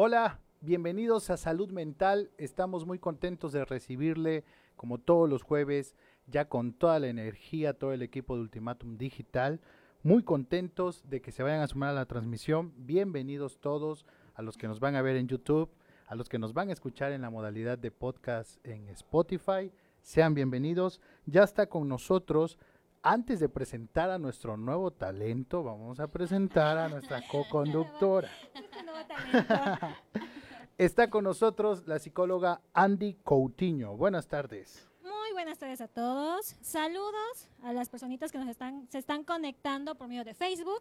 Hola, bienvenidos a Salud Mental. Estamos muy contentos de recibirle, como todos los jueves, ya con toda la energía, todo el equipo de Ultimatum Digital. Muy contentos de que se vayan a sumar a la transmisión. Bienvenidos todos a los que nos van a ver en YouTube, a los que nos van a escuchar en la modalidad de podcast en Spotify. Sean bienvenidos. Ya está con nosotros. Antes de presentar a nuestro nuevo talento, vamos a presentar a nuestra co-conductora. Está con nosotros la psicóloga Andy Coutinho. Buenas tardes. Muy buenas tardes a todos. Saludos a las personitas que nos están, se están conectando por medio de Facebook,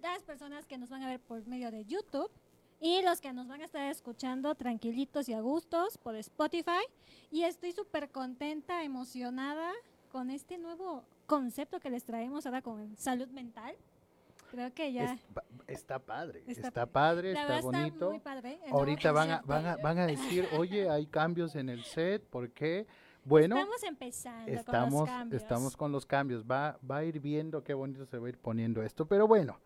las personas que nos van a ver por medio de YouTube y los que nos van a estar escuchando tranquilitos y a gustos por Spotify. Y estoy súper contenta, emocionada con este nuevo concepto que les traemos ahora con salud mental. Creo que ya... está padre, está, padre, está bonito. muy padre. Ahorita van, a, van, a, van a decir, oye, hay cambios en el set, ¿por qué? Bueno, estamos empezando estamos, con los cambios. Estamos con los cambios. Va, va a ir viendo qué bonito se va a ir poniendo esto. Pero bueno,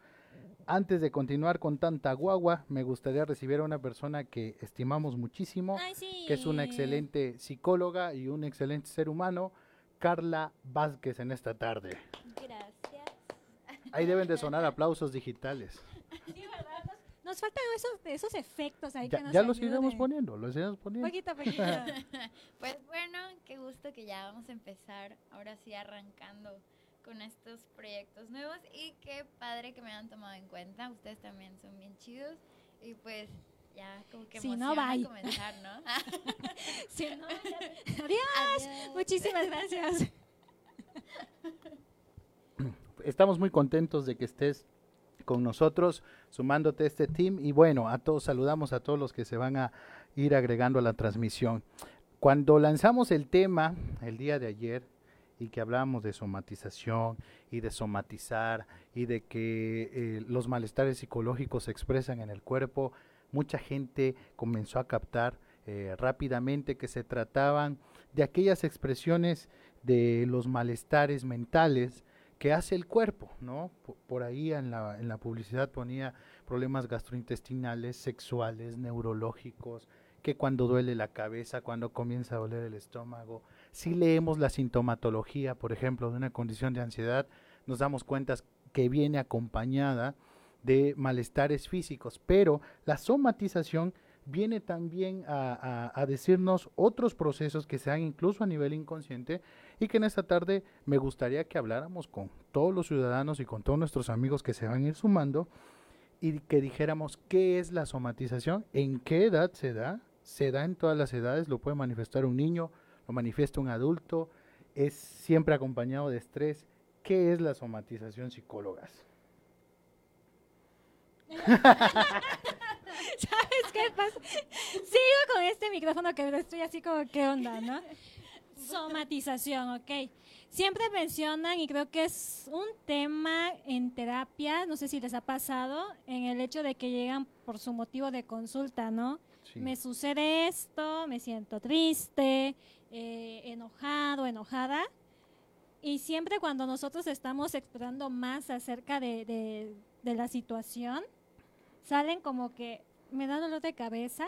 antes de continuar con tanta guagua, me gustaría recibir a una persona que estimamos muchísimo, que es una excelente psicóloga y un excelente ser humano, Carla Vázquez en esta tarde. Ahí deben de sonar aplausos digitales. Sí, ¿verdad? Nos, faltan esos, esos efectos ahí ya, que nos Ya los iremos poniendo, los iremos poniendo. Poquito a poquito. pues bueno, qué gusto que ya vamos a empezar, ahora sí arrancando con estos proyectos nuevos y qué padre que me han tomado en cuenta. Ustedes también son bien chidos y pues ya como que si no, bye. comenzar, ¿no? si no, Adiós. Adiós. Muchísimas gracias. estamos muy contentos de que estés con nosotros, sumándote a este team. Y bueno, a todos saludamos a todos los que se van a ir agregando a la transmisión. Cuando lanzamos el tema el día de ayer y que hablábamos de somatización y de somatizar y de que eh, los malestares psicológicos se expresan en el cuerpo, mucha gente comenzó a captar eh, rápidamente que se trataban de aquellas expresiones de los malestares mentales que hace el cuerpo, ¿no? Por, ahí en la, en la publicidad ponía problemas gastrointestinales, sexuales, neurológicos, que cuando duele la cabeza, cuando comienza a doler el estómago. Si leemos la sintomatología, por ejemplo, de una condición de ansiedad, nos damos cuenta que viene acompañada de malestares físicos, pero la somatización viene también a, decirnos otros procesos que se dan incluso a nivel inconsciente y que en esta tarde me gustaría que habláramos con todos los ciudadanos y con todos nuestros amigos que se van a ir sumando y que dijéramos qué es la somatización, en qué edad se da, se da en todas las edades, lo puede manifestar un niño, lo manifiesta un adulto, es siempre acompañado de estrés. ¿Qué es la somatización psicólogas? ¿Sabes qué pasa? Sigo con este micrófono que estoy así como, ¿qué onda, no? Somatización, ok. Siempre mencionan, y creo que es un tema en terapia, no sé si les ha pasado, en el hecho de que llegan por su motivo de consulta, ¿no? Me sucede esto, me siento triste, eh, enojado, enojada. Y siempre cuando nosotros estamos explorando más acerca de la situación, salen como que me da dolor de cabeza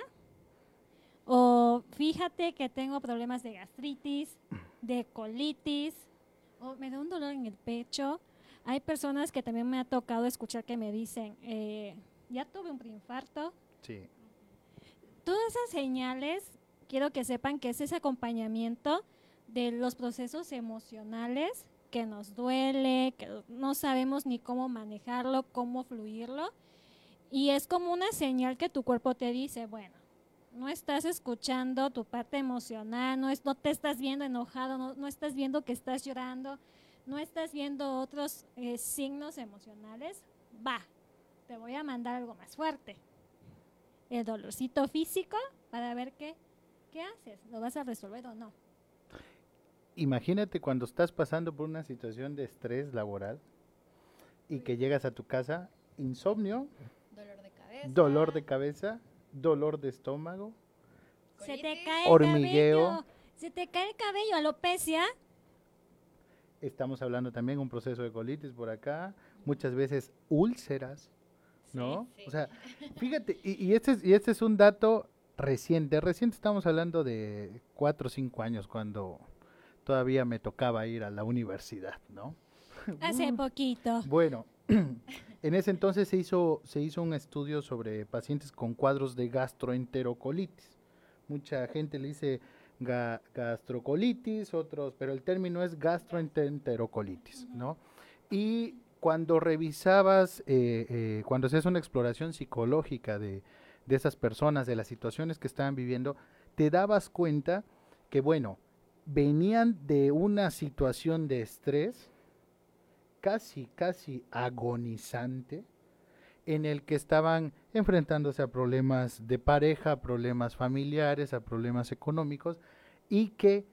o fíjate que tengo problemas de gastritis, de colitis o me da un dolor en el pecho. Hay personas que también me ha tocado escuchar que me dicen, eh, ya tuve un preinfarto. Sí. Todas esas señales, quiero que sepan que es ese acompañamiento de los procesos emocionales que nos duele, que no sabemos ni cómo manejarlo, cómo fluirlo y es como una señal que tu cuerpo te dice, bueno, no estás escuchando tu parte emocional, no, es, no te estás viendo enojado, no, no estás viendo que estás llorando, no estás viendo otros eh, signos emocionales, va, te voy a mandar algo más fuerte. El dolorcito físico para ver qué, qué haces, lo vas a resolver o no. Imagínate cuando estás pasando por una situación de estrés laboral y que llegas a tu casa, insomnio, dolor de cabeza, dolor de estómago, se te cae hormigueo, cabello, se te cae el cabello, alopecia. Estamos hablando también un proceso de colitis por acá, muchas veces úlceras, ¿no? Sí, O sea, fíjate, y, y este es, y este es un dato reciente. Reciente estamos hablando de cuatro o cinco años cuando todavía me tocaba ir a la universidad, ¿no? Hace poquito. Bueno, en ese entonces se hizo, se hizo un estudio sobre pacientes con cuadros de gastroenterocolitis. Mucha gente le dice ga- gastrocolitis, otros, pero el término es gastroenterocolitis, ¿no? Y cuando revisabas, eh, eh, cuando se hace una exploración psicológica de, de esas personas, de las situaciones que estaban viviendo, te dabas cuenta que, bueno, venían de una situación de estrés casi, casi agonizante, en el que estaban enfrentándose a problemas de pareja, a problemas familiares, a problemas económicos, y que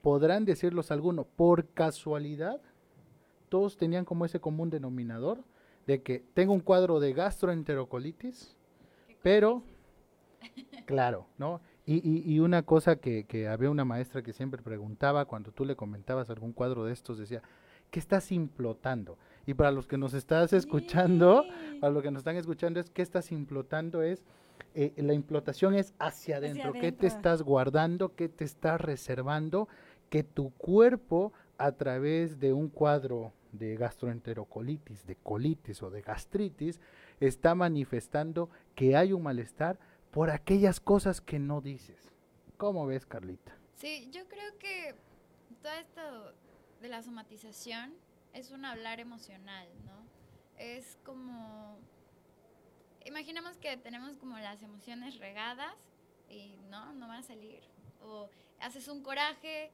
podrán decirlos algunos, por casualidad, todos tenían como ese común denominador de que tengo un cuadro de gastroenterocolitis, pero, claro, ¿no? Y, y, y una cosa que, que había una maestra que siempre preguntaba cuando tú le comentabas algún cuadro de estos, decía, ¿qué estás implotando? Y para los que nos estás escuchando, para los que nos están escuchando, es que estás implotando es, eh, la implotación es hacia adentro, ¿qué te estás guardando? ¿Qué te estás reservando? Que tu cuerpo a través de un cuadro de gastroenterocolitis, de colitis o de gastritis, está manifestando que hay un malestar por aquellas cosas que no dices. ¿Cómo ves, Carlita? Sí, yo creo que todo esto de la somatización es un hablar emocional, ¿no? Es como... Imaginemos que tenemos como las emociones regadas y no, no van a salir. O haces un coraje,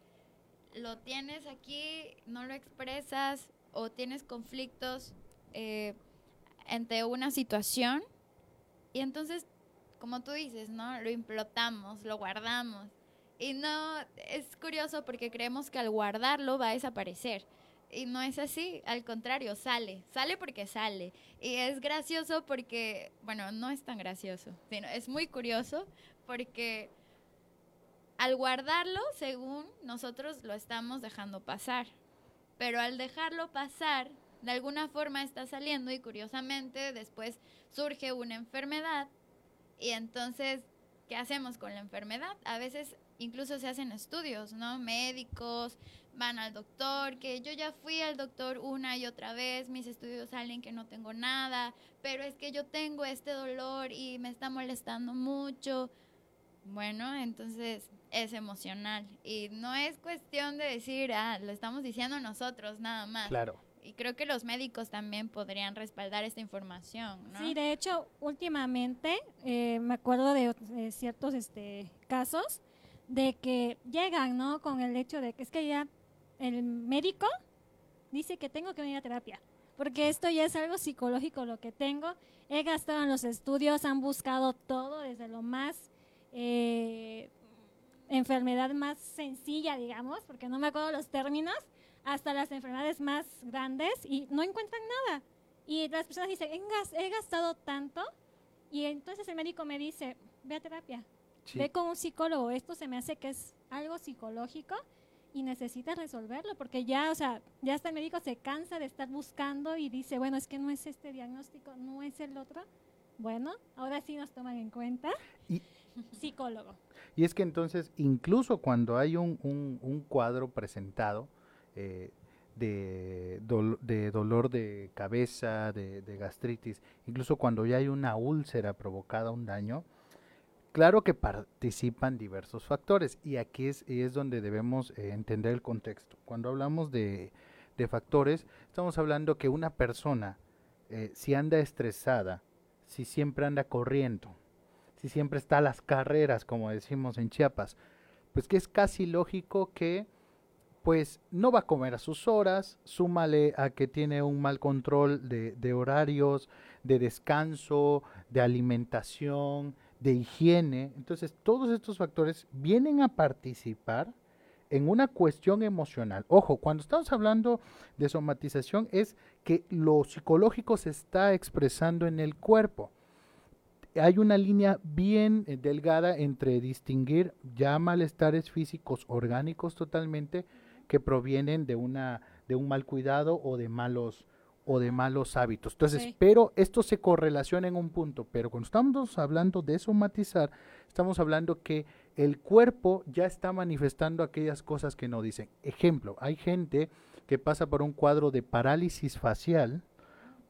lo tienes aquí, no lo expresas, o tienes conflictos eh, una situación y entonces, como tú dices, ¿no? Lo implotamos, lo guardamos. Y no, es curioso porque creemos que al guardarlo va a desaparecer. Y no es así, al contrario, sale, sale porque sale. Y es gracioso porque, bueno, no es tan gracioso, sino es muy curioso porque al guardarlo, según nosotros lo estamos dejando pasar. Pero al dejarlo pasar, de alguna forma está saliendo y curiosamente después surge una enfermedad y entonces, ¿qué hacemos con la enfermedad? A veces incluso se hacen estudios, ¿no? Médicos van al doctor, que yo ya fui al doctor una y otra vez, mis estudios salen que no tengo nada, pero es que yo tengo este dolor y me está molestando mucho. Bueno, entonces es emocional y no es cuestión de decir, ah, lo estamos diciendo nosotros nada más. Claro. Y creo que los médicos también podrían respaldar esta información, ¿no? Sí, de hecho, últimamente eh, me acuerdo de, de ciertos este, casos de que llegan, ¿no? Con el hecho de que es que ya el médico dice que tengo que venir a terapia, porque esto ya es algo psicológico lo que tengo. He gastado en los estudios, han buscado todo, desde lo más eh, enfermedad más sencilla, digamos, porque no me acuerdo los términos, hasta las enfermedades más grandes y no encuentran nada. Y las personas dicen, "He gas- he gastado tanto y entonces el médico me dice, ve a terapia, Sí. ve con un psicólogo, esto se me hace que es algo psicológico y necesitas resolverlo porque ya, o sea, ya hasta el médico se cansa de estar buscando y dice, bueno, es que no es este diagnóstico, no es el otro. Bueno, ahora sí nos toman en cuenta. Y- Psicólogo. Y es que entonces, incluso cuando hay un, un- un cuadro presentado eh, de, dol- de dolor de cabeza, de, de gastritis, incluso cuando ya hay una úlcera provocada, un daño, claro que participan diversos factores y aquí es, es donde debemos eh, entender el contexto. Cuando hablamos de, de factores, estamos hablando que una persona, eh, si anda estresada, si siempre anda corriendo, si siempre está a las carreras, como decimos en Chiapas, pues que es casi lógico que pues no va a comer a sus horas, súmale a que tiene un mal control de horarios, de descanso, de alimentación, de higiene. Entonces, todos estos factores vienen a participar en una cuestión emocional. Ojo, cuando estamos hablando de somatización es que lo psicológico se está expresando en el cuerpo hay una línea bien eh, delgada entre distinguir ya malestares físicos orgánicos totalmente que provienen de una de un mal cuidado o de malos o de malos hábitos. Entonces, Sí. pero esto se correlaciona en un punto, pero cuando estamos hablando de somatizar, estamos hablando que el cuerpo ya está manifestando aquellas cosas que no dicen. Ejemplo, hay gente que pasa por un cuadro de parálisis facial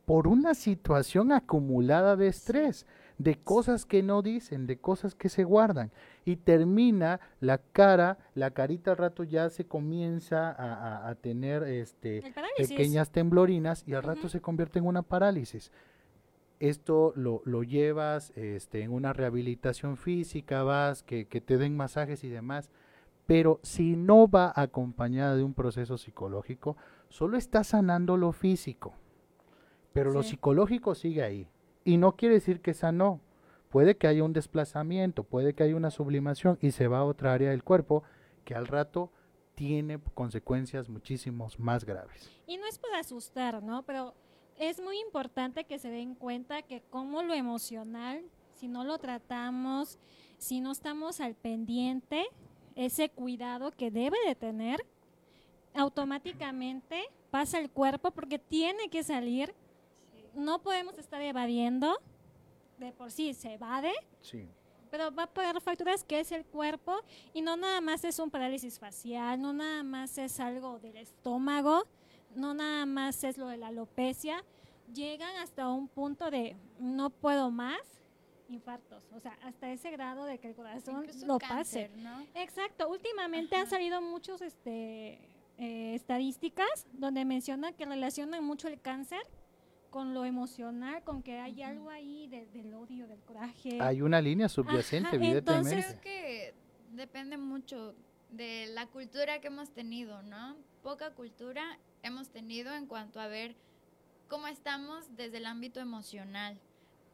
por una situación acumulada de estrés, de cosas que no dicen, de cosas que se guardan. Y termina la cara, la carita al rato ya se comienza a, a- a tener este, pequeñas temblorinas y al rato se convierte en una parálisis. Esto lo, lo llevas este, en una rehabilitación física, vas, que, que te den masajes y demás, pero si no va acompañada de un proceso psicológico, solo está sanando lo físico, pero lo psicológico sigue ahí. Y no quiere decir que sanó. Puede que haya un desplazamiento, puede que haya una sublimación y se va a otra área del cuerpo que al rato tiene consecuencias muchísimos más graves. Y no es por asustar, ¿no? Pero es muy importante que se den cuenta que como lo emocional, si no lo tratamos, si no estamos al pendiente, ese cuidado que debe de tener, automáticamente pasa el cuerpo porque tiene que salir. No podemos estar evadiendo, de por sí se evade, Sí. pero va a pagar facturas que es el cuerpo y no nada más es un parálisis facial, no nada más es algo del estómago, no nada más es lo de la alopecia, llegan hasta un punto de no puedo más, infartos, o sea, hasta ese grado de que el corazón Incluso lo cáncer, pase. ¿no? Exacto, últimamente han salido muchos este eh, estadísticas donde mencionan que relacionan mucho el cáncer con lo emocional, con que hay algo ahí de- del odio, del coraje. Hay una línea subyacente, Ajá, evidentemente. entonces- Creo que depende mucho de la cultura que hemos tenido, ¿no? Poca cultura hemos tenido en cuanto a ver cómo estamos desde el ámbito emocional,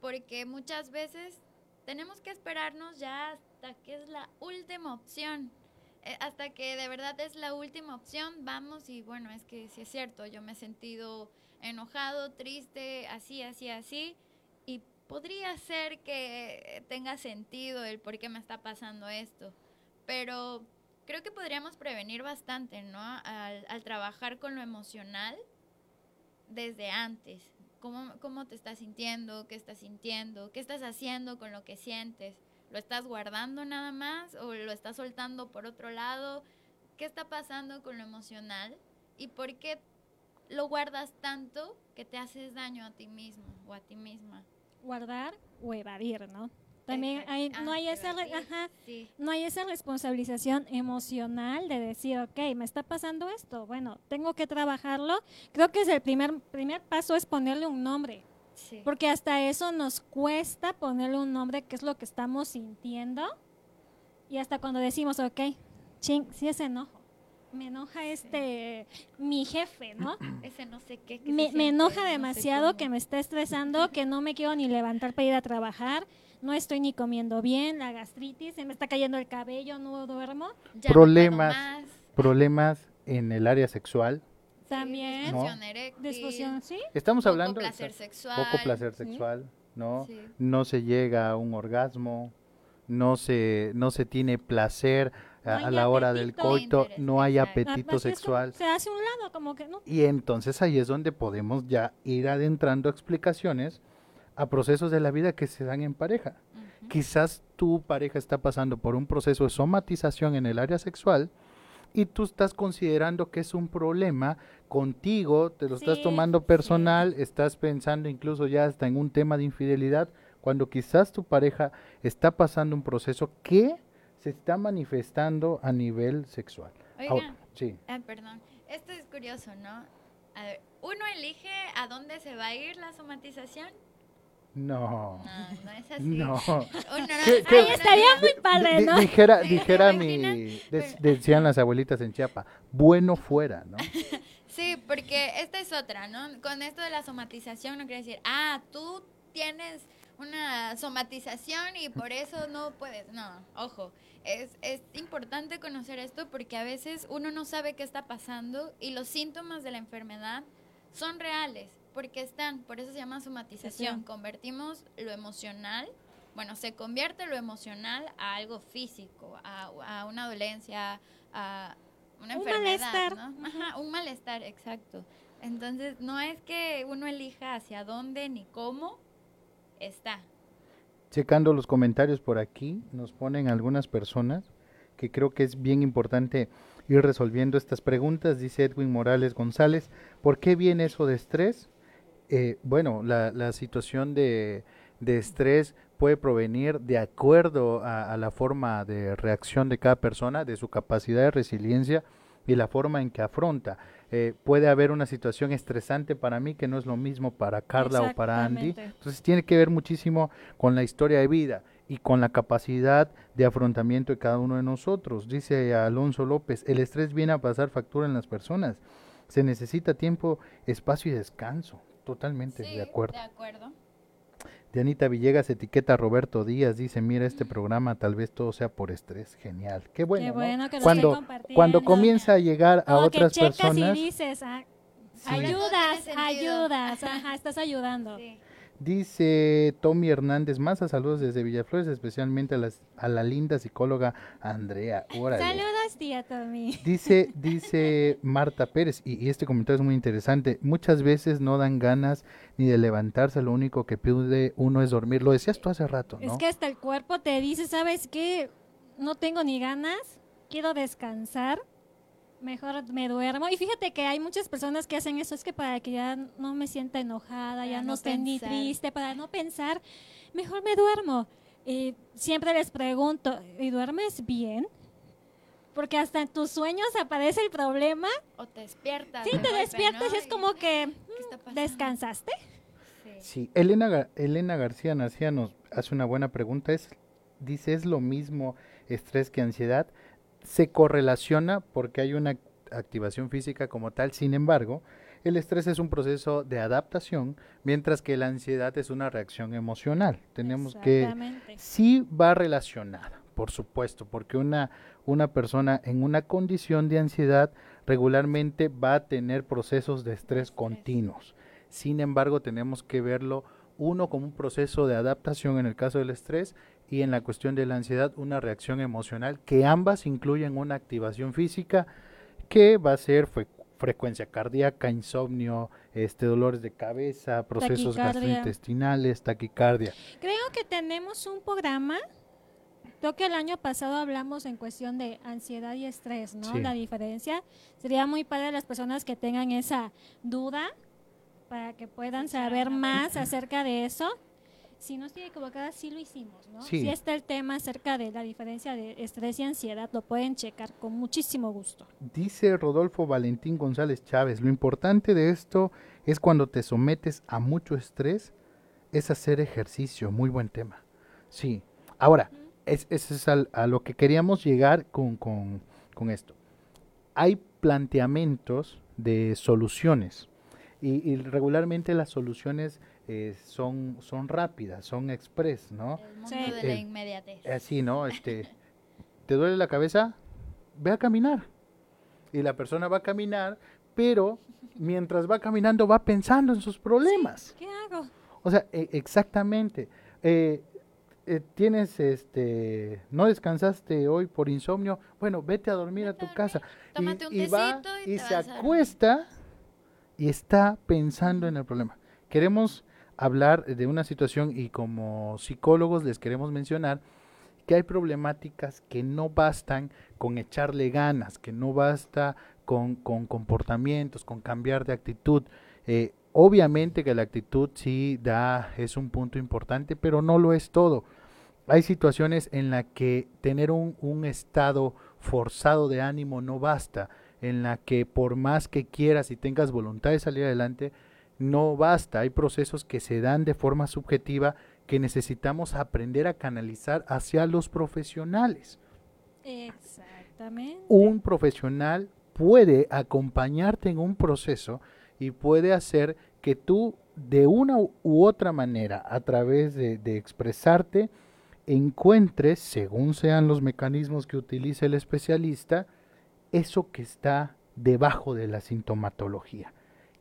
porque muchas veces tenemos que esperarnos ya hasta que es la última opción. Eh, hasta que de verdad es la última opción, vamos y bueno, es que sí es cierto, yo me he sentido enojado, triste, así, así, así, y podría ser que tenga sentido el por qué me está pasando esto, pero creo que podríamos prevenir bastante, ¿no? Al, trabajar con lo emocional desde antes. ¿Cómo, ¿Cómo te estás sintiendo? ¿Qué estás sintiendo? ¿Qué estás haciendo con lo que sientes? ¿Lo estás guardando nada más o lo estás soltando por otro lado? ¿Qué está pasando con lo emocional? ¿Y por qué lo guardas tanto que te haces daño a ti mismo o a ti misma? guardar o evadir, ¿no? También hay, no Ah, hay esa, evadir, ajá, Sí. no hay esa responsabilización emocional de decir, ok, me está pasando esto, bueno, tengo que trabajarlo. Creo que es el primer, primer paso es ponerle un nombre, Sí. porque hasta eso nos cuesta ponerle un nombre, que es lo que estamos sintiendo. Y hasta cuando decimos, ok, ching, sí es enojo. Me enoja este, mi jefe, ¿no? Ese no sé qué. que me, enoja no sé demasiado, que me está estresando, que no me quiero ni levantar para ir a trabajar, no estoy ni comiendo bien, la gastritis, se me está cayendo el cabello, no duermo. Ya no Problemas. Problemas en el área sexual. sí, También, disfunción eréctil, disfunción, ¿sí? Estamos poco hablando placer sexual. poco placer Sí. sexual, ¿no? Sí. No se llega a un orgasmo, no se, no se tiene placer No a la hora del coito, Interés, no hay exacto. apetito sexual. Se hace un lado, como que no. Y entonces ahí es donde podemos ya ir adentrando explicaciones a procesos de la vida que se dan en pareja. Quizás tu pareja está pasando por un proceso de somatización en el área sexual y tú estás considerando que es un problema contigo, te lo estás tomando sí. personal, estás pensando incluso ya hasta en un tema de infidelidad, cuando quizás tu pareja está pasando un proceso que se está manifestando a nivel sexual. Ahora, Oigan, sí. ah, perdón. Esto es curioso, ¿no? A ver, ¿uno elige a dónde se va a ir la somatización? No. No, no es así. No. Uno no- ¿Qué- Ay, qué- no, estaría no, muy padre, ¿no? Dijera, ¿Te dijera mi, Pero- decían las abuelitas en Chiapa, bueno fuera, ¿no? Sí, porque esta es otra, ¿no? Con esto de la somatización no quiere decir, ah, tú tienes una somatización y por eso no puedes. No, ojo, es, es importante conocer esto porque a veces uno no sabe qué está pasando y los síntomas de la enfermedad son reales, porque están, por eso se llama somatización. Sí. Convertimos lo emocional, bueno, se convierte lo emocional a algo físico, a, a una dolencia, a una Un enfermedad, malestar. ¿no? Ajá, un malestar, exacto. Entonces, no es que uno elija hacia dónde ni cómo está. Checando los comentarios por aquí, nos ponen algunas personas que creo que es bien importante ir resolviendo estas preguntas. Dice Edwin Morales González, ¿por qué viene eso de estrés? Eh, bueno, la, situación de, estrés puede provenir de acuerdo a, la forma de reacción de cada persona, de su capacidad de resiliencia y la forma en que afronta. Eh, puede haber una situación estresante para mí que no es lo mismo para Carla o para Andy. Entonces tiene que ver muchísimo con la historia de vida y con la capacidad de afrontamiento de cada uno de nosotros. Dice Alonso López, el estrés viene a pasar factura en las personas. Se necesita tiempo, espacio y descanso. Totalmente sí, de acuerdo. De acuerdo. Dianita Villegas etiqueta a Roberto Díaz, dice, mira este programa, tal vez todo sea por estrés. Genial. Qué bueno. Qué bueno ¿no? que cuando, cuando comienza a llegar a Como otras personas. Y dices, ah, Sí. Ayudas, ayudas, ajá, estás ayudando. Sí. Dice Tommy Hernández Maza, saludos desde Villaflores, especialmente a, las, a la linda psicóloga Andrea. Órale. Saludos, tía Tommy. Dice, dice Marta Pérez, y, y este comentario es muy interesante, muchas veces no dan ganas ni de levantarse, lo único que pide uno es dormir. Lo decías tú hace rato, ¿no? Es que hasta el cuerpo te dice, ¿sabes qué? No tengo ni ganas, quiero descansar, mejor me duermo. Y fíjate que hay muchas personas que hacen eso, es que para que ya no me sienta enojada, ya Para no, no esté ni triste, para no pensar, mejor me duermo. Y siempre les pregunto, ¿y duermes bien? Porque hasta en tus sueños aparece el problema. O te despiertas. Sí, te golpe, despiertas ¿no? y es como que ¿qué está mm, descansaste. Sí. Sí, Elena, Gar- Elena García Narcía nos hace una buena pregunta. Es, dice, ¿es lo mismo estrés que ansiedad? Se correlaciona porque hay una activación física como tal. Sin embargo, el estrés es un proceso de adaptación, mientras que la ansiedad es una reacción emocional. Tenemos que sí va relacionada, por supuesto, porque una, una persona en una condición de ansiedad regularmente va a tener procesos de estrés Estrés. continuos. Sin embargo, tenemos que verlo uno como un proceso de adaptación en el caso del estrés y en la cuestión de la ansiedad una reacción emocional que ambas incluyen una activación física que va a ser fre- frecuencia cardíaca, insomnio, este dolores de cabeza, procesos Taquicardia. gastrointestinales, taquicardia. Creo que tenemos un programa. Creo que el año pasado hablamos en cuestión de ansiedad y estrés, ¿no? Sí. La diferencia. Sería muy padre las personas que tengan esa duda para que puedan saber más acerca de eso. Si no estoy equivocada, sí lo hicimos, ¿no? Sí. Si está el tema acerca de la diferencia de estrés y ansiedad, lo pueden checar con muchísimo gusto. Dice Rodolfo Valentín González Chávez, lo importante de esto es cuando te sometes a mucho estrés, es hacer ejercicio, muy buen tema. Sí, ahora, es, ese es al- a lo que queríamos llegar con, con- con esto. Hay planteamientos de soluciones y, y regularmente las soluciones eh, son, son rápidas, son express, ¿no? El mundo Sí. de la Eh, inmediatez. Así, ¿no? Este, ¿te duele la cabeza? Ve a caminar. Y la persona va a caminar, pero mientras va caminando va pensando en sus problemas. ¿Qué hago? O sea, e- exactamente. Eh, eh, tienes, este, no descansaste hoy por insomnio, bueno, vete a dormir a Vete a tu dormir, casa. tómate un va tecito y y se acuesta y está pensando en el problema. Queremos hablar de una situación y como psicólogos les queremos mencionar que hay problemáticas que no bastan con echarle ganas, que no basta con, con comportamientos, con cambiar de actitud. Eh, obviamente que la actitud sí da, es un punto importante, pero no lo es todo. Hay situaciones en las que tener un, un estado forzado de ánimo no basta, en la que por más que quieras y tengas voluntad de salir adelante, no basta. Hay procesos que se dan de forma subjetiva que necesitamos aprender a canalizar hacia los profesionales. Exactamente. Un profesional puede acompañarte en un proceso y puede hacer que tú de una u otra manera, a través de, de expresarte, encuentres, según sean los mecanismos que utilice el especialista, eso que está debajo de la sintomatología.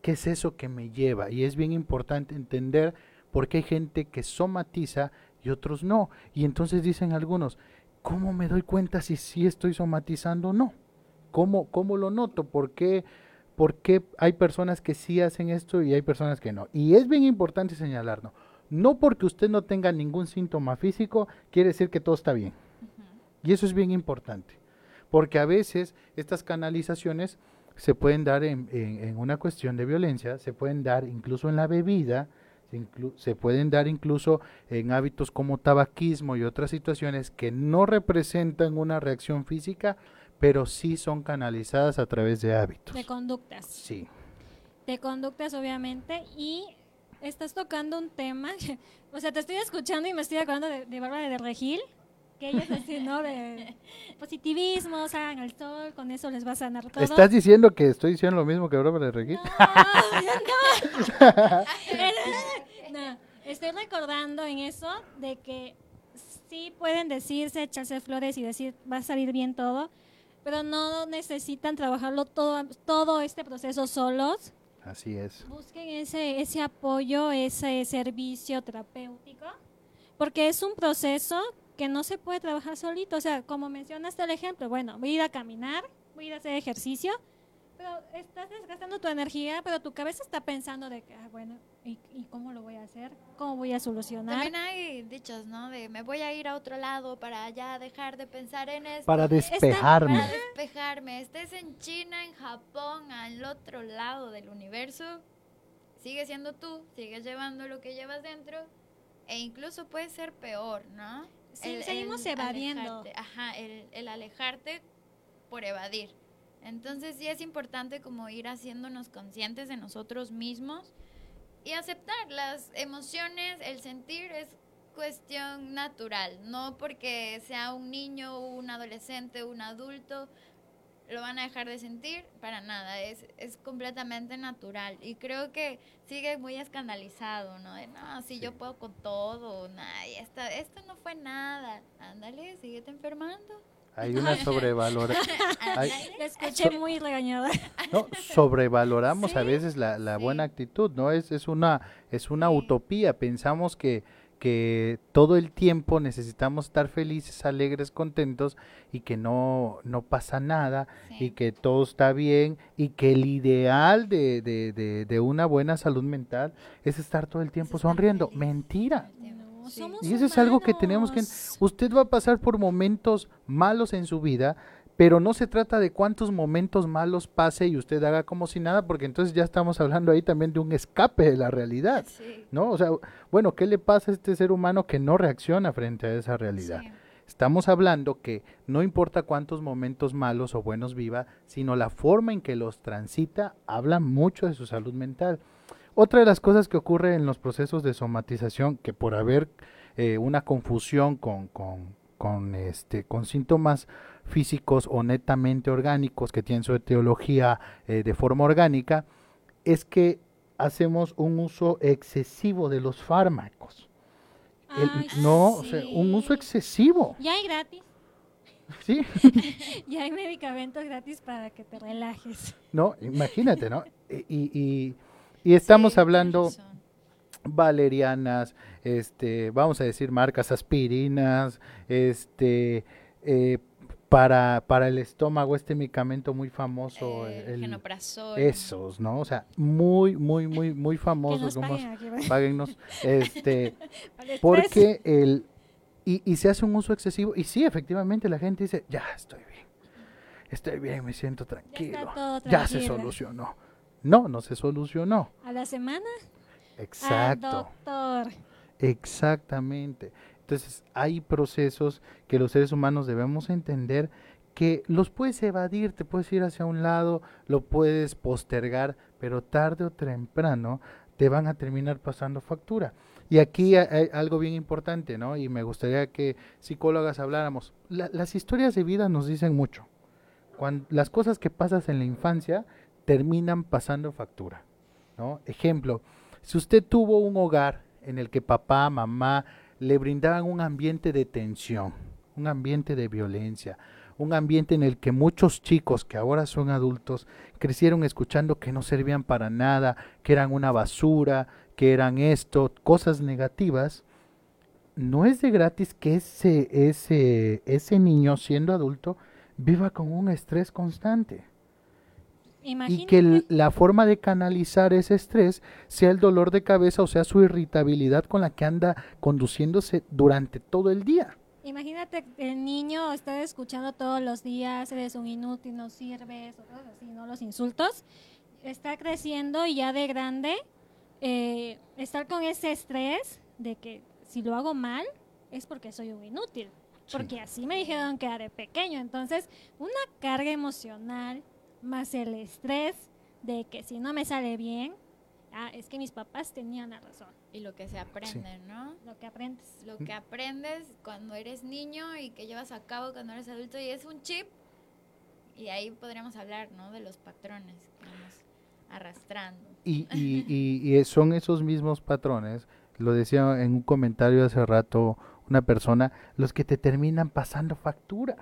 ¿Qué es eso que me lleva? Y es bien importante entender por qué hay gente que somatiza y otros no. Y entonces dicen algunos, ¿cómo me doy cuenta si sí estoy somatizando o no? ¿Cómo, ¿Cómo lo noto? ¿Por qué, por qué hay personas que sí hacen esto y hay personas que no. Y es bien importante señalarlo. No porque usted no tenga ningún síntoma físico, quiere decir que todo está bien. Y eso es bien importante. Porque a veces estas canalizaciones se pueden dar en, en, una cuestión de violencia, se pueden dar incluso en la bebida, se, se, pueden dar incluso en hábitos como tabaquismo y otras situaciones que no representan una reacción física, pero sí son canalizadas a través de hábitos. De conductas. Sí. De conductas, obviamente, y estás tocando un tema, o sea, te estoy escuchando y me estoy acordando de, de Bárbara de Regil, que ella es así, ¿no? De positivismo, salgan al sol, con eso les va a sanar todo. ¿Estás diciendo que estoy diciendo lo mismo que Bárbara de Regil? No, no. no, estoy recordando en eso de que sí pueden decirse, echarse flores y decir va a salir bien todo, pero no necesitan trabajarlo todo, todo este proceso solos. Así es. Busquen ese, ese apoyo, ese servicio terapéutico, porque es un proceso que no se puede trabajar solito. O sea, como mencionaste el ejemplo, bueno, voy a ir a caminar, voy a ir a hacer ejercicio, pero estás desgastando tu energía, pero tu cabeza está pensando de que, ah, bueno, ¿y, cómo lo voy a hacer? ¿Cómo voy a solucionar? También hay dichos, ¿no? De me voy a ir a otro lado para ya dejar de pensar en esto. Para despejarme. para despejarme. Estés en China, en Japón, al otro lado del universo, sigue siendo tú, sigues llevando lo que llevas dentro, e incluso puede ser peor, ¿no? Sí, seguimos evadiendo. ajá, el, el alejarte por evadir. Entonces sí es importante como ir haciéndonos conscientes de nosotros mismos y aceptar las emociones, el sentir es cuestión natural, no porque sea un niño, un adolescente, un adulto, lo van a dejar de sentir para nada, es, es completamente natural y creo que sigue muy escandalizado, ¿no? De no, si yo puedo con todo, nada, esto no fue nada, ándale, síguete enfermando. Hay una sobrevaloración. escuché muy regañada. No, sobrevaloramos a veces la, la buena actitud, ¿no? Es, es una, es una utopía. Pensamos que, que todo el tiempo necesitamos estar felices, alegres, contentos y que no, no pasa nada y que todo está bien y que el ideal de, de, de, de una buena salud mental es estar todo el tiempo sonriendo. Mentira. Y eso es algo que tenemos que... Usted va a pasar por momentos malos en su vida, pero no se trata de cuántos momentos malos pase y usted haga como si nada, porque entonces ya estamos hablando ahí también de un escape de la realidad, ¿no? O sea, bueno, ¿qué le pasa a este ser humano que no reacciona frente a esa realidad? Estamos hablando que no importa cuántos momentos malos o buenos viva, sino la forma en que los transita habla mucho de su salud mental. Otra de las cosas que ocurre en los procesos de somatización, que por haber eh, una confusión con, con, este, con síntomas físicos o netamente orgánicos que tienen su etiología eh, de forma orgánica, es que hacemos un uso excesivo de los fármacos. no, o sea, un uso excesivo. Ya hay gratis. Sí. ya hay medicamentos gratis para que te relajes. No, imagínate, ¿no? y y estamos hablando valerianas, este, vamos a decir marcas aspirinas, este, eh, para, para el estómago este medicamento muy famoso, el, el esos, ¿no? O sea, muy, muy, muy, muy famosos, páguennos, este, porque el y, y se hace un uso excesivo y sí, efectivamente la gente dice, ya estoy bien, estoy bien, me siento tranquilo, ya se solucionó no, no se solucionó. ¿A la semana? Exacto. Al doctor. Exactamente. Entonces, hay procesos que los seres humanos debemos entender que los puedes evadir, te puedes ir hacia un lado, lo puedes postergar, pero tarde o temprano te van a terminar pasando factura. Y aquí hay algo bien importante, ¿no? Y me gustaría que psicólogas habláramos. las historias de vida nos dicen mucho. Cuando, las cosas que pasas en la infancia terminan pasando factura. ¿no? Ejemplo, si usted tuvo un hogar en el que papá, mamá le brindaban un ambiente de tensión, un ambiente de violencia, un ambiente en el que muchos chicos que ahora son adultos crecieron escuchando que no servían para nada, que eran una basura, que eran esto, cosas negativas, no es de gratis que ese, ese, ese niño siendo adulto viva con un estrés constante. Y que Imagínate. la forma de canalizar ese estrés sea el dolor de cabeza o sea su irritabilidad con la que anda conduciéndose durante todo el día. Imagínate el niño está escuchando todos los días, eres un inútil, no sirves, o cosas así, ¿no? Los insultos. Está creciendo y ya de grande, eh, estar con ese estrés de que si lo hago mal es porque soy un inútil. Sí. Porque así me dijeron que era de pequeño. Entonces, una carga emocional más el estrés de que si no me sale bien, ah, es que mis papás tenían la razón. Y lo que se aprende, ¿no? Lo que aprendes. Lo que aprendes cuando eres niño y que llevas a cabo cuando eres adulto y es un chip. Y ahí podríamos hablar, ¿no? De los patrones que vamos arrastrando. Y, y, y- y son esos mismos patrones, lo decía en un comentario hace rato una persona, los que te terminan pasando factura,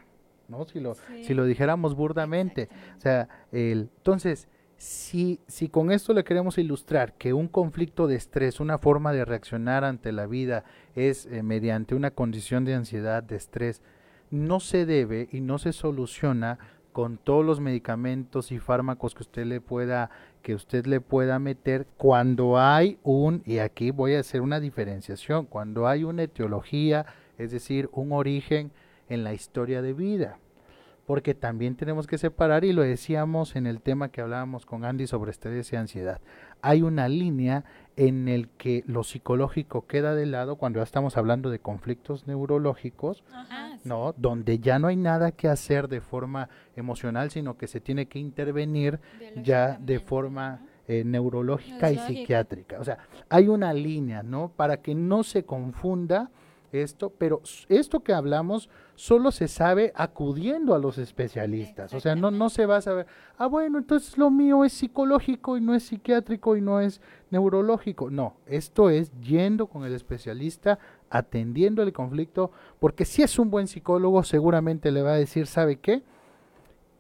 ¿no? Si lo, Sí. si lo dijéramos burdamente. O sea, el, entonces, si, si con esto le queremos ilustrar que un conflicto de estrés, una forma de reaccionar ante la vida es eh, mediante una condición de ansiedad, de estrés, no se debe y no se soluciona con todos los medicamentos y fármacos que usted le pueda que usted le pueda meter cuando hay un y aquí voy a hacer una diferenciación cuando hay una etiología es decir un origen en la historia de vida porque también tenemos que separar y lo decíamos en el tema que hablábamos con Andy sobre estrés y ansiedad hay una línea en el que lo psicológico queda de lado cuando ya estamos hablando de conflictos neurológicos sí. ¿no? Donde ya no hay nada que hacer de forma emocional, sino que se tiene que intervenir ya de forma ¿no? eh, neurológica y psiquiátrica. O sea, hay una línea, ¿no? Para que no se confunda esto, pero esto que hablamos solo se sabe acudiendo a los especialistas. O sea, no, no se va a saber, ah, bueno, entonces lo mío es psicológico y no es psiquiátrico y no es neurológico. No, esto es yendo con el especialista, atendiendo el conflicto, porque si es un buen psicólogo, seguramente le va a decir, ¿sabe qué?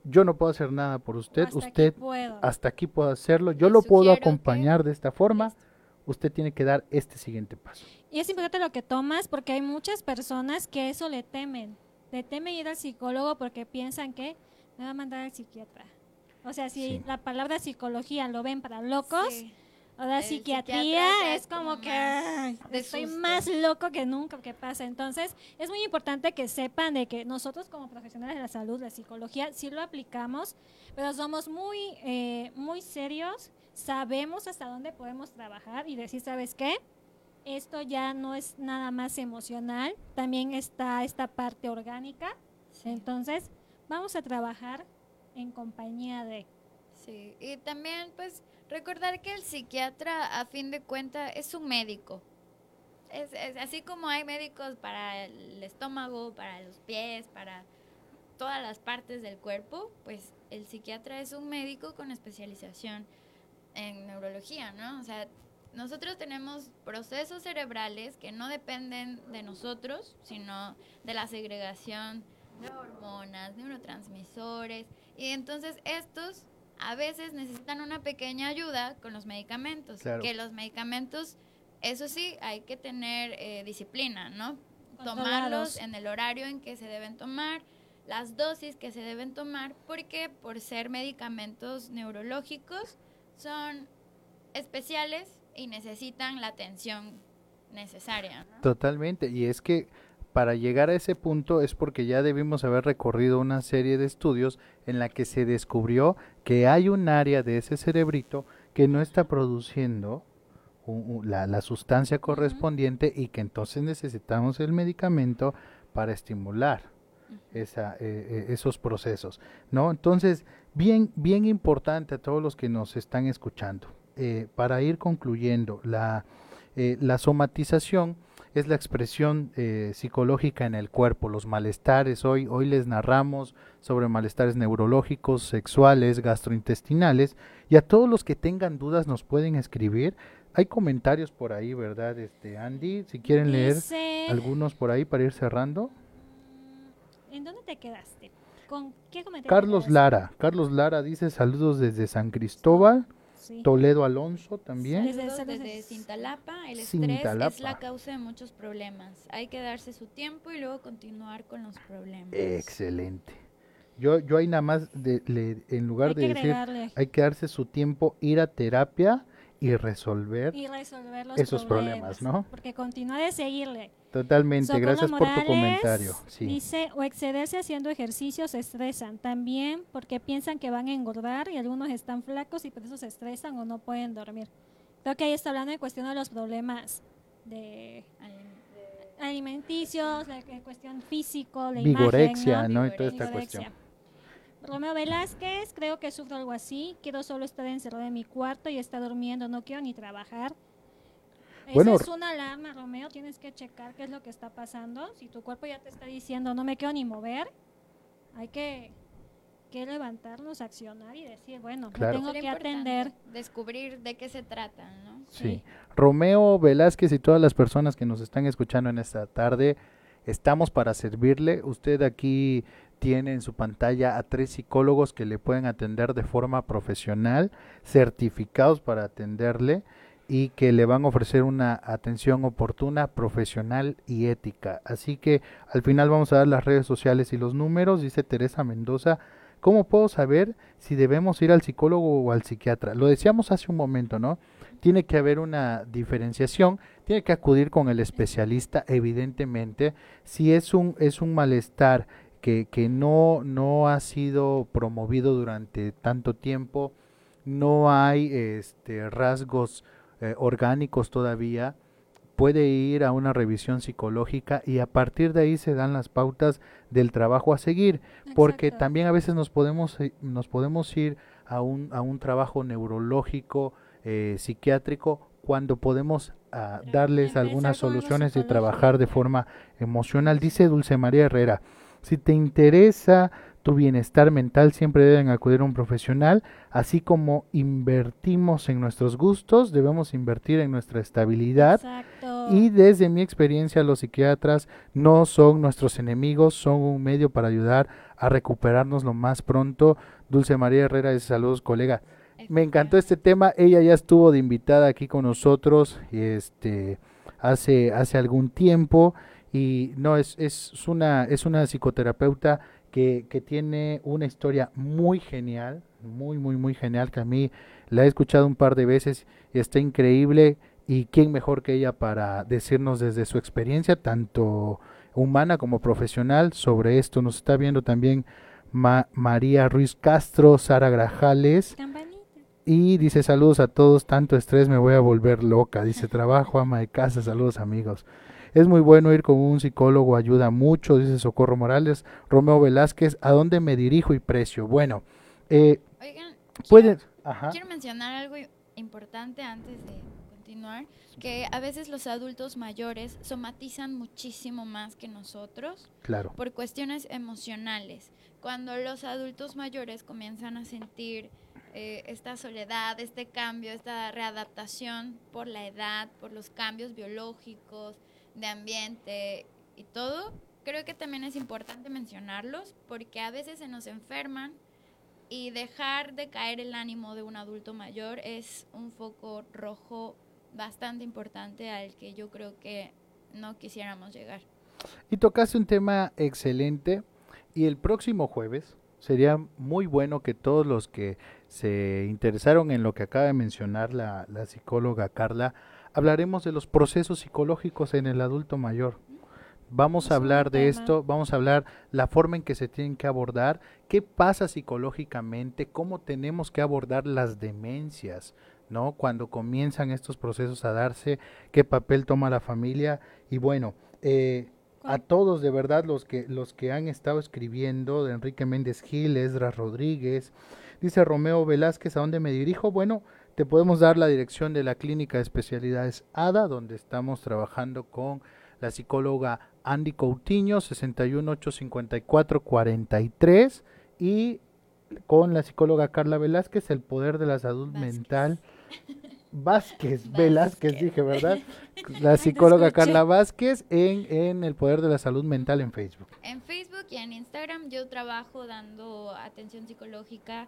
Yo no puedo hacer nada por usted, Hasta usted hasta aquí puedo hacerlo, yo Le lo puedo que- acompañar de esta forma, usted tiene que dar este siguiente paso. Y es importante lo que tomas porque hay muchas personas que eso le temen. Le temen ir al psicólogo porque piensan que me va a mandar al psiquiatra. O sea, si Sí. la palabra psicología lo ven para locos, Sí. o la El psiquiatría es como que más "Ay, de estoy susto". más loco que nunca que pasa. Entonces, es muy importante que sepan de que nosotros como profesionales de la salud, la psicología, sí lo aplicamos, pero somos muy, eh, muy serios, sabemos hasta dónde podemos trabajar y decir, ¿sabes qué? Esto ya no es nada más emocional, también está esta parte orgánica. Sí. Entonces, vamos a trabajar en compañía de... Sí, y también pues recordar que el psiquiatra a fin de cuentas es un médico. Es, es así como hay médicos para el estómago, para los pies, para todas las partes del cuerpo, pues el psiquiatra es un médico con especialización en neurología, ¿no? O sea, nosotros tenemos procesos cerebrales que no dependen de nosotros, sino de la segregación de hormonas, neurotransmisores, y entonces estos a veces necesitan una pequeña ayuda con los medicamentos, Claro. que los medicamentos, eso sí, hay que tener eh, disciplina, ¿no? Tomarlos en el horario en que se deben tomar, las dosis que se deben tomar, porque por ser medicamentos neurológicos son especiales y necesitan la atención necesaria. ¿no? Totalmente, y es que para llegar a ese punto es porque ya debimos haber recorrido una serie de estudios en la que se descubrió que hay un área de ese cerebrito que no está produciendo la, la sustancia correspondiente y que entonces necesitamos el medicamento para estimular esa, eh, eh, esos procesos, ¿no? Entonces, bien, bien importante a todos los que nos están escuchando, eh, para ir concluyendo, la, eh, la somatización es la expresión eh, psicológica en el cuerpo, los malestares. Hoy, hoy les narramos sobre malestares neurológicos, sexuales, gastrointestinales, y a todos los que tengan dudas nos pueden escribir. Hay comentarios por ahí, ¿verdad, este Andy? Si quieren leer Dice- algunos por ahí para ir cerrando. ¿En dónde te quedaste? ¿Con qué comentario Carlos? Lara, Carlos Lara dice saludos desde San Cristóbal, Sí. Toledo Alonso también. Desde- Cintalapa, el estrés Cintalapa. es la causa de muchos problemas. Hay que darse su tiempo y luego continuar con los problemas. Excelente. Yo, yo ahí nada más, de, le- en lugar Hay de decir, agregarle hay que darse su tiempo, ir a terapia y resolver. y resolver los esos problemas, ¿no? Porque continúa de seguirle. Totalmente, Socorro gracias por tu comentario. Sí. Dice, o excederse haciendo ejercicio se estresan. También porque piensan que van a engordar y algunos están flacos y por eso se estresan o no pueden dormir. Creo que ahí está hablando en cuestión de los problemas de alimenticios, la la cuestión físico, la Vigorexia, imagen, ¿no? ¿no? Y toda esta Vigorexia. cuestión. Romeo Velázquez, creo que sufro algo así. Quiero solo estar encerrado en mi cuarto y estar durmiendo. No quiero ni trabajar. Bueno, Esa es una alarma, Romeo. Tienes que checar qué es lo que está pasando. Si tu cuerpo ya te está diciendo no me quiero ni mover, hay que, que levantarnos, accionar y decir, bueno, Claro. me tengo que atender. Descubrir de qué se trata, ¿no? Sí. Romeo Velázquez y todas las personas que nos están escuchando en esta tarde, estamos para servirle. Usted aquí tiene en su pantalla a tres psicólogos que le pueden atender de forma profesional, certificados para atenderle y que le van a ofrecer una atención oportuna, profesional y ética. Así que al final vamos a dar las redes sociales y los números, dice Teresa Mendoza. ¿Cómo puedo saber si debemos ir al psicólogo o al psiquiatra? Lo decíamos hace un momento, ¿no? Tiene que haber una diferenciación, tiene que acudir con el especialista, evidentemente. Si es un, es un malestar que, que no, no ha sido promovido durante tanto tiempo, no hay este, rasgos eh, orgánicos todavía, puede ir a una revisión psicológica y a partir de ahí se dan las pautas del trabajo a seguir porque también a veces nos podemos eh, nos podemos ir a un a un trabajo neurológico eh, psiquiátrico cuando podemos ah, darles algunas soluciones y trabajar de forma emocional. Dice Dulce María Herrera si te interesa tu bienestar mental siempre deben acudir a un profesional así como invertimos en nuestros gustos debemos invertir en nuestra estabilidad Exacto. y desde mi experiencia, los psiquiatras no son nuestros enemigos, son un medio para ayudar a recuperarnos lo más pronto. Dulce María Herrera, dice, saludos colega. Me encantó este tema, ella ya estuvo de invitada aquí con nosotros este, hace, hace algún tiempo y no, es, es, una, es una psicoterapeuta que, que tiene una historia muy genial, muy, muy, muy genial, que a mí la he escuchado un par de veces y está increíble y quién mejor que ella para decirnos desde su experiencia, tanto humana como profesional, sobre esto. Nos está viendo también Ma- María Ruiz Castro, Sara Grajales, Campanita. y dice saludos a todos, tanto estrés me voy a volver loca. Dice trabajo, ama de casa, saludos amigos. Es muy bueno ir con un psicólogo, ayuda mucho, dice Socorro Morales. Romeo Velázquez, ¿a dónde me dirijo y precio? Bueno, eh, Oigan, pueden... Ajá, Quiero mencionar algo importante antes de continuar, que a veces los adultos mayores somatizan muchísimo más que nosotros claro. por cuestiones emocionales. Cuando los adultos mayores comienzan a sentir eh, esta soledad, este cambio, esta readaptación por la edad, por los cambios biológicos, de ambiente y todo, creo que también es importante mencionarlos porque a veces se nos enferman y dejar de caer el ánimo de un adulto mayor es un foco rojo bastante importante al que yo creo que no quisiéramos llegar. Y tocaste un tema excelente y el próximo jueves sería muy bueno que todos los que se interesaron en lo que acaba de mencionar la, la psicóloga Carla, hablaremos de los procesos psicológicos en el adulto mayor. Vamos a hablar de esto, vamos a hablar la forma en que se tienen que abordar, qué pasa psicológicamente, cómo tenemos que abordar las demencias, ¿no? Cuando comienzan estos procesos a darse, qué papel toma la familia y bueno, eh, a todos de verdad los que los que han estado escribiendo de Enrique Méndez Gil, Esdras Rodríguez, dice Romeo Velázquez, ¿a dónde me dirijo? Bueno, te podemos dar la dirección de la clínica de especialidades ADA, donde estamos trabajando con la psicóloga Andy Coutinho, 6185443 y con la psicóloga Carla Velázquez, El poder de la salud Vázquez. mental. Vázquez, Velázquez dije, ¿verdad? La psicóloga. Carla Vázquez en, en El Poder de la Salud Mental en Facebook. En Facebook y en Instagram yo trabajo dando atención psicológica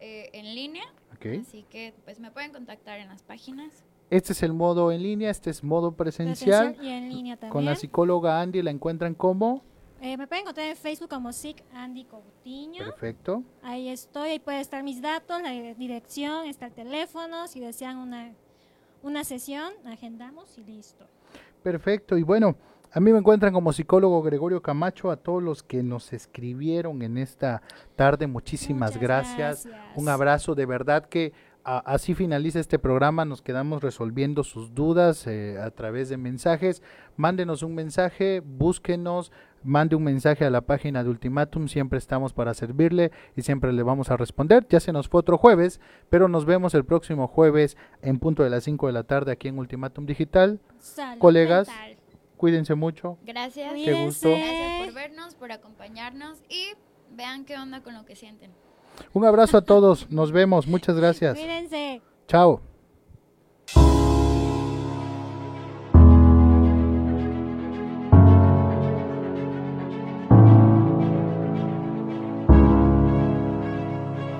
eh, en línea, ¿ok? así que pues me pueden contactar en las páginas. Este es el modo en línea, este es modo presencial. Presencial y en línea también. Con la psicóloga Andy la encuentran como Eh, me pueden encontrar en Facebook como SIC Andy Coutinho. Perfecto. Ahí estoy, ahí pueden estar mis datos, la dirección, está el teléfono. Si desean una, una sesión, agendamos y listo. Perfecto. Y bueno, a mí me encuentran como psicólogo Gregorio Camacho. A todos los que nos escribieron en esta tarde, muchísimas gracias. gracias. Un abrazo. De verdad que a- así finaliza este programa. Nos quedamos resolviendo sus dudas eh, a través de mensajes. Mándenos un mensaje, búsquenos, mande un mensaje a la página de Ultimatum. Siempre estamos para servirle y siempre le vamos a responder. Ya se nos fue otro jueves, pero nos vemos el próximo jueves en punto de las 5 de la tarde aquí en Ultimatum Digital. Salud Colegas. mental. Cuídense mucho. Gracias. Qué gusto. Gracias por vernos, por acompañarnos y vean qué onda con lo que sienten. Un abrazo a todos. Nos vemos. Muchas gracias. Cuídense. Chao.